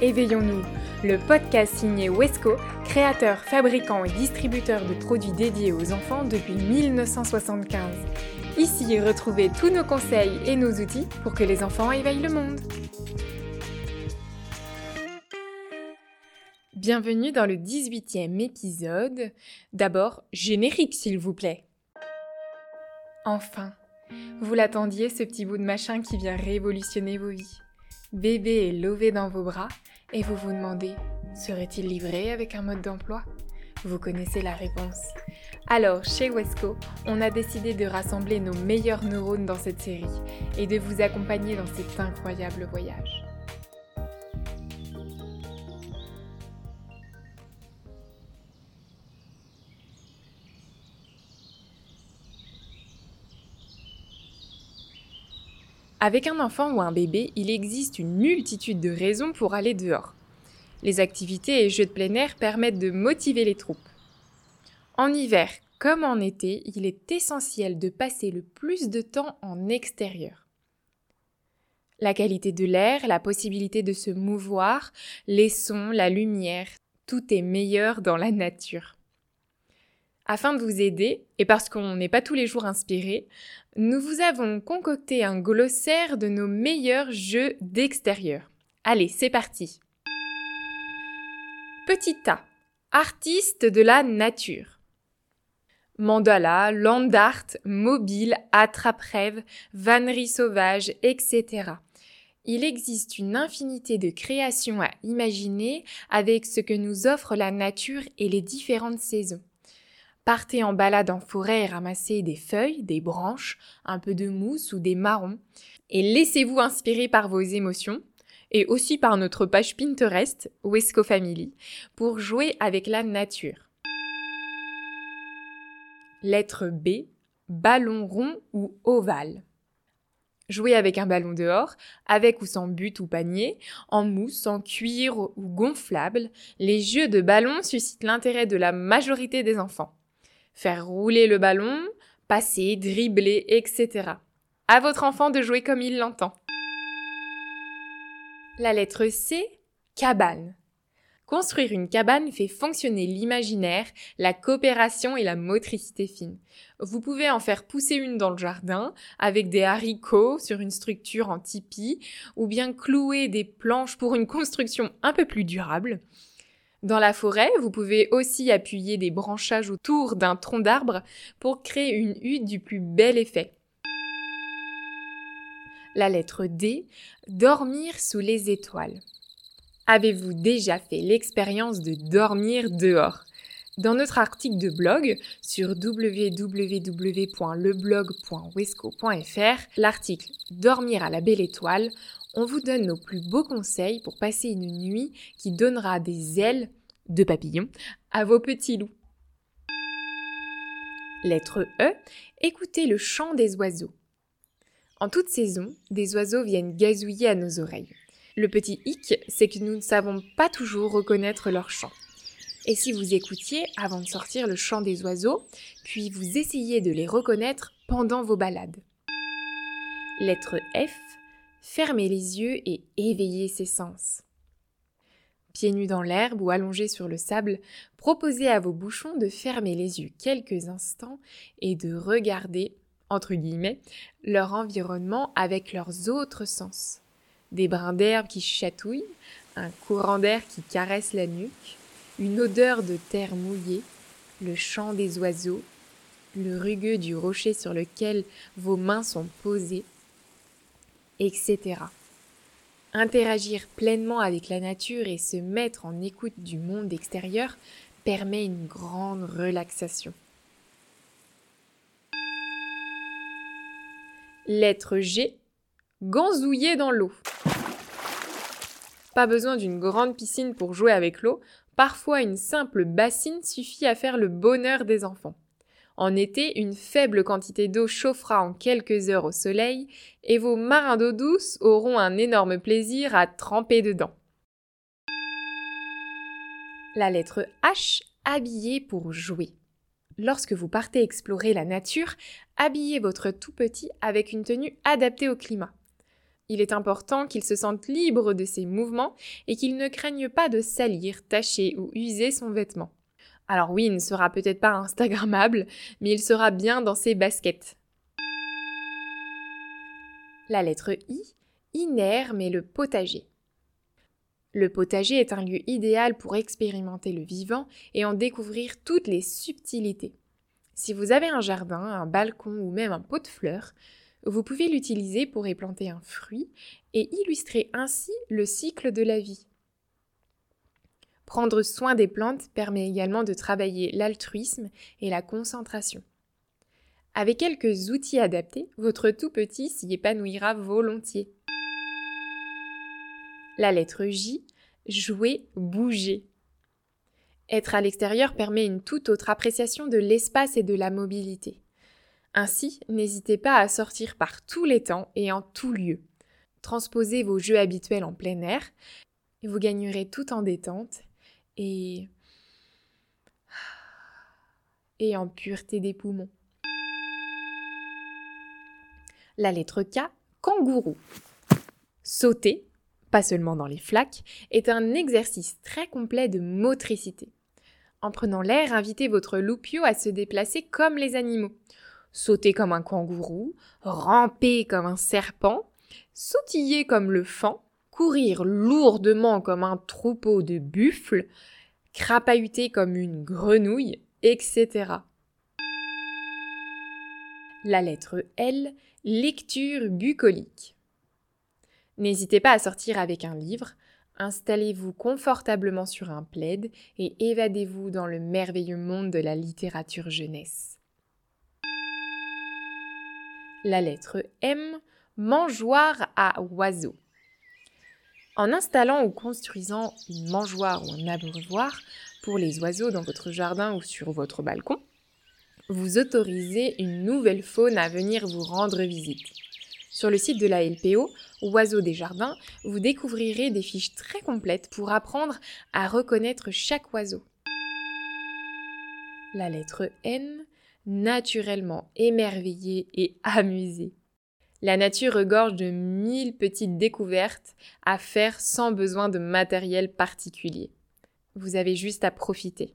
Éveillons-nous, le podcast signé Wesco, créateur, fabricant et distributeur de produits dédiés aux enfants depuis 1975. Ici, retrouvez tous nos conseils et nos outils pour que les enfants éveillent le monde. Bienvenue dans le 18e épisode. D'abord, générique s'il vous plaît. Enfin, vous l'attendiez ce petit bout de machin qui vient révolutionner vos vies. Bébé est lové dans vos bras et vous vous demandez, serait-il livré avec un mode d'emploi? Vous connaissez la réponse. Alors, chez Wesco, on a décidé de rassembler nos meilleurs neurones dans cette série et de vous accompagner dans cet incroyable voyage. Avec un enfant ou un bébé, il existe une multitude de raisons pour aller dehors. Les activités et jeux de plein air permettent de motiver les troupes. En hiver comme en été, il est essentiel de passer le plus de temps en extérieur. La qualité de l'air, la possibilité de se mouvoir, les sons, la lumière, tout est meilleur dans la nature. Afin de vous aider, et parce qu'on n'est pas tous les jours inspiré, nous vous avons concocté un glossaire de nos meilleurs jeux d'extérieur. Allez, c'est parti. Petit A. Artiste de la nature. Mandala, land art, mobile, attrape-rêve, vannerie sauvage, etc. Il existe une infinité de créations à imaginer avec ce que nous offre la nature et les différentes saisons. Partez en balade en forêt et ramassez des feuilles, des branches, un peu de mousse ou des marrons et laissez-vous inspirer par vos émotions et aussi par notre page Pinterest, Wesco Family, pour jouer avec la nature. Lettre B, ballon rond ou ovale. Jouer avec un ballon dehors, avec ou sans but ou panier, en mousse, en cuir ou gonflable, les jeux de ballon suscitent l'intérêt de la majorité des enfants faire rouler le ballon, passer, dribbler, etc. À votre enfant de jouer comme il l'entend. La lettre C, cabane. Construire une cabane fait fonctionner l'imaginaire, la coopération et la motricité fine. Vous pouvez en faire pousser une dans le jardin avec des haricots sur une structure en tipi ou bien clouer des planches pour une construction un peu plus durable. Dans la forêt, vous pouvez aussi appuyer des branchages autour d'un tronc d'arbre pour créer une hutte du plus bel effet. La lettre D, dormir sous les étoiles. Avez-vous déjà fait l'expérience de dormir dehors? Dans notre article de blog sur www.leblog.wesco.fr, l'article Dormir à la belle étoile, on vous donne nos plus beaux conseils pour passer une nuit qui donnera des ailes de papillon à vos petits loups. Lettre E, écoutez le chant des oiseaux. En toute saison, des oiseaux viennent gazouiller à nos oreilles. Le petit hic, c'est que nous ne savons pas toujours reconnaître leur chant. Et si vous écoutiez avant de sortir le chant des oiseaux, puis vous essayiez de les reconnaître pendant vos balades. Lettre F, fermez les yeux et éveillez ses sens. Pieds nus dans l'herbe ou allongés sur le sable, proposez à vos bouchons de fermer les yeux quelques instants et de regarder, entre guillemets, leur environnement avec leurs autres sens. Des brins d'herbe qui chatouillent, un courant d'air qui caresse la nuque, une odeur de terre mouillée, le chant des oiseaux, le rugueux du rocher sur lequel vos mains sont posées, etc. Interagir pleinement avec la nature et se mettre en écoute du monde extérieur permet une grande relaxation. Lettre G. Ganzouiller dans l'eau. Pas besoin d'une grande piscine pour jouer avec l'eau, parfois une simple bassine suffit à faire le bonheur des enfants. En été, une faible quantité d'eau chauffera en quelques heures au soleil et vos marins d'eau douce auront un énorme plaisir à tremper dedans. La lettre H, habiller pour jouer. Lorsque vous partez explorer la nature, habillez votre tout petit avec une tenue adaptée au climat. Il est important qu'il se sente libre de ses mouvements et qu'il ne craigne pas de salir, tacher ou user son vêtement. Alors oui, il sera peut-être pas Instagrammable, mais il sera bien dans ses baskets. La lettre I, inerme et le potager. Le potager est un lieu idéal pour expérimenter le vivant et en découvrir toutes les subtilités. Si vous avez un jardin, un balcon ou même un pot de fleurs, vous pouvez l'utiliser pour y planter un fruit et illustrer ainsi le cycle de la vie. Prendre soin des plantes permet également de travailler l'altruisme et la concentration. Avec quelques outils adaptés, votre tout petit s'y épanouira volontiers. La lettre J, jouer, bouger. Être à l'extérieur permet une toute autre appréciation de l'espace et de la mobilité. Ainsi, n'hésitez pas à sortir par tous les temps et en tout lieu. Transposez vos jeux habituels en plein air vous gagnerez tout en détente et en pureté des poumons. La lettre K, kangourou. Sauter, pas seulement dans les flaques, est un exercice très complet de motricité. En prenant l'air, invitez votre loupio à se déplacer comme les animaux sauter comme un kangourou, ramper comme un serpent, sautiller comme le fan, courir lourdement comme un troupeau de buffles, crapahuter comme une grenouille, etc. La lettre L, lecture bucolique. N'hésitez pas à sortir avec un livre, installez-vous confortablement sur un plaid et évadez-vous dans le merveilleux monde de la littérature jeunesse la lettre M, mangeoire à oiseaux. En installant ou construisant une mangeoire ou un abreuvoir pour les oiseaux dans votre jardin ou sur votre balcon, vous autorisez une nouvelle faune à venir vous rendre visite. Sur le site de la LPO, Oiseaux des Jardins, vous découvrirez des fiches très complètes pour apprendre à reconnaître chaque oiseau. La lettre N, naturellement émerveillé et amusé. La nature regorge de mille petites découvertes à faire sans besoin de matériel particulier. Vous avez juste à profiter.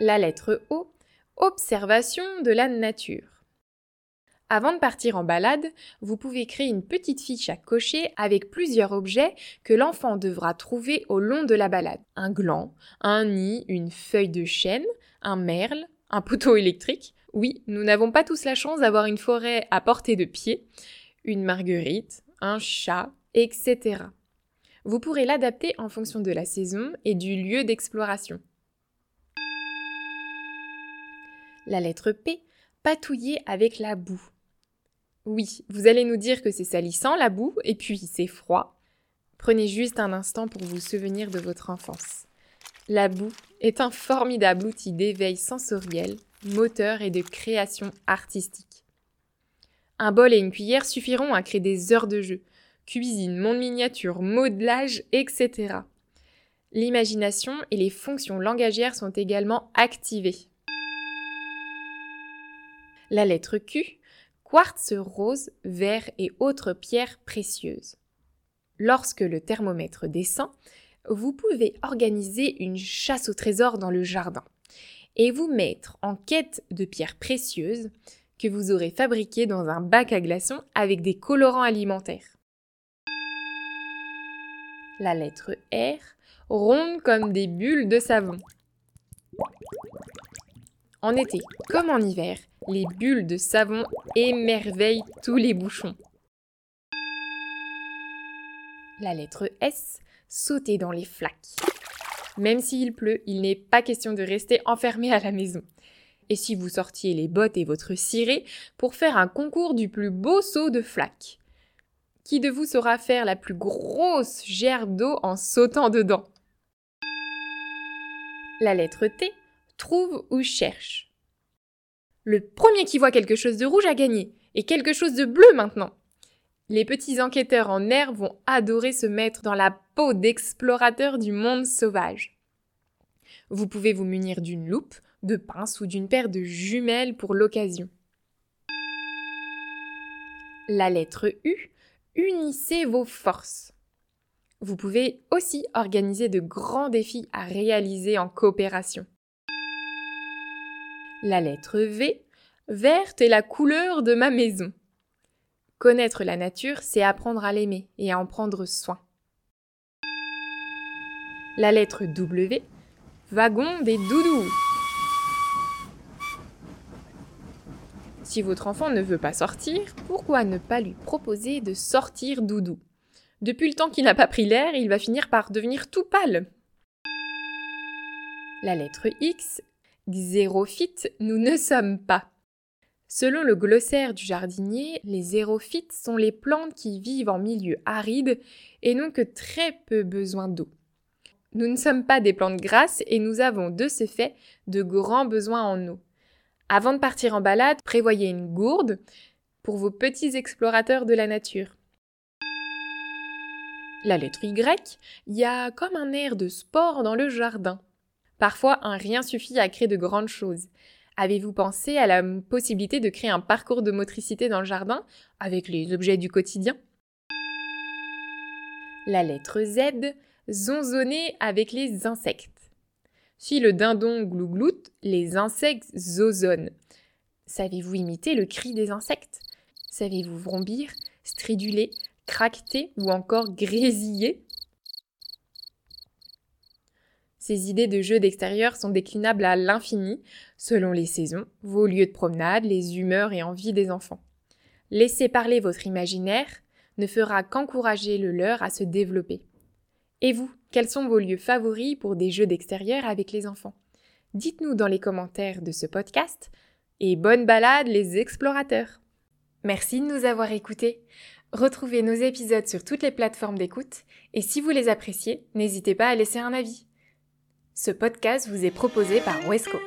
La lettre O, observation de la nature. Avant de partir en balade, vous pouvez créer une petite fiche à cocher avec plusieurs objets que l'enfant devra trouver au long de la balade. Un gland, un nid, une feuille de chêne, un merle, un poteau électrique. Oui, nous n'avons pas tous la chance d'avoir une forêt à portée de pied, une marguerite, un chat, etc. Vous pourrez l'adapter en fonction de la saison et du lieu d'exploration. La lettre P, patouiller avec la boue. Oui, vous allez nous dire que c'est salissant la boue et puis c'est froid. Prenez juste un instant pour vous souvenir de votre enfance. La boue est un formidable outil d'éveil sensoriel, moteur et de création artistique. Un bol et une cuillère suffiront à créer des heures de jeu, cuisine, monde miniature, modelage, etc. L'imagination et les fonctions langagières sont également activées. La lettre Q, quartz rose, vert et autres pierres précieuses. Lorsque le thermomètre descend, vous pouvez organiser une chasse au trésor dans le jardin et vous mettre en quête de pierres précieuses que vous aurez fabriquées dans un bac à glaçons avec des colorants alimentaires. La lettre R, ronde comme des bulles de savon. En été comme en hiver, les bulles de savon émerveillent tous les bouchons. La lettre S, sauter dans les flaques. Même s'il pleut, il n'est pas question de rester enfermé à la maison. Et si vous sortiez les bottes et votre ciré pour faire un concours du plus beau saut de flaques Qui de vous saura faire la plus grosse gerbe d'eau en sautant dedans? La lettre T trouve ou cherche. Le premier qui voit quelque chose de rouge a gagné, et quelque chose de bleu maintenant. Les petits enquêteurs en air vont adorer se mettre dans la peau d'explorateurs du monde sauvage. Vous pouvez vous munir d'une loupe, de pinces ou d'une paire de jumelles pour l'occasion. La lettre U, unissez vos forces. Vous pouvez aussi organiser de grands défis à réaliser en coopération. La lettre V, verte est la couleur de ma maison. Connaître la nature, c'est apprendre à l'aimer et à en prendre soin. La lettre W, wagon des doudous. Si votre enfant ne veut pas sortir, pourquoi ne pas lui proposer de sortir doudou? Depuis le temps qu'il n'a pas pris l'air, il va finir par devenir tout pâle. La lettre X, xérophyte, nous ne sommes pas. Selon le glossaire du jardinier, les xérophytes sont les plantes qui vivent en milieu aride et n'ont que très peu besoin d'eau. Nous ne sommes pas des plantes grasses et nous avons de ce fait de grands besoins en eau. Avant de partir en balade, prévoyez une gourde pour vos petits explorateurs de la nature. La lettre Y, il y a comme un air de sport dans le jardin. Parfois, un rien suffit à créer de grandes choses. Avez-vous pensé à la possibilité de créer un parcours de motricité dans le jardin avec les objets du quotidien? La lettre Z, zonzonner avec les insectes. Si le dindon glougloute, les insectes zozonnent. Savez-vous imiter le cri des insectes? Savez-vous vrombir, striduler, craqueter ou encore grésiller? Ces idées de jeux d'extérieur sont déclinables à l'infini, selon les saisons, vos lieux de promenade, les humeurs et envies des enfants. Laissez parler votre imaginaire ne fera qu'encourager le leur à se développer. Et vous, quels sont vos lieux favoris pour des jeux d'extérieur avec les enfants? Dites-nous dans les commentaires de ce podcast et bonne balade les explorateurs Merci de nous avoir écoutés. Retrouvez nos épisodes sur toutes les plateformes d'écoute et si vous les appréciez, n'hésitez pas à laisser un avis. Ce podcast vous est proposé par Wesco.